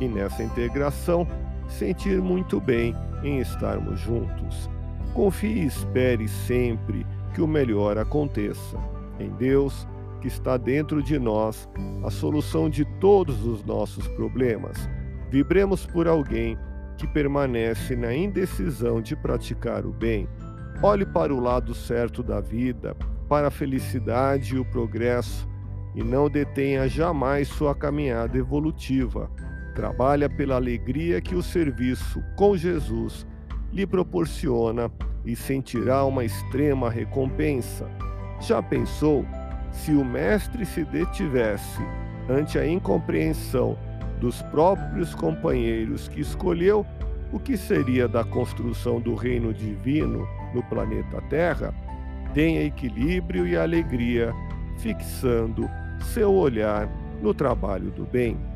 e nessa integração sentir muito bem em estarmos juntos. Confie e espere sempre que o melhor aconteça. Em Deus, que está dentro de nós, a solução de todos os nossos problemas. Vibremos por alguém que permanece na indecisão de praticar o bem. Olhe para o lado certo da vida, para a felicidade e o progresso, e não detenha jamais sua caminhada evolutiva. Trabalha pela alegria que o serviço com Jesus lhe proporciona e sentirá uma extrema recompensa. Já pensou se o Mestre se detivesse ante a incompreensão dos próprios companheiros que escolheu o que seria da construção do reino divino no planeta Terra? Tenha equilíbrio e alegria, fixando seu olhar no trabalho do bem.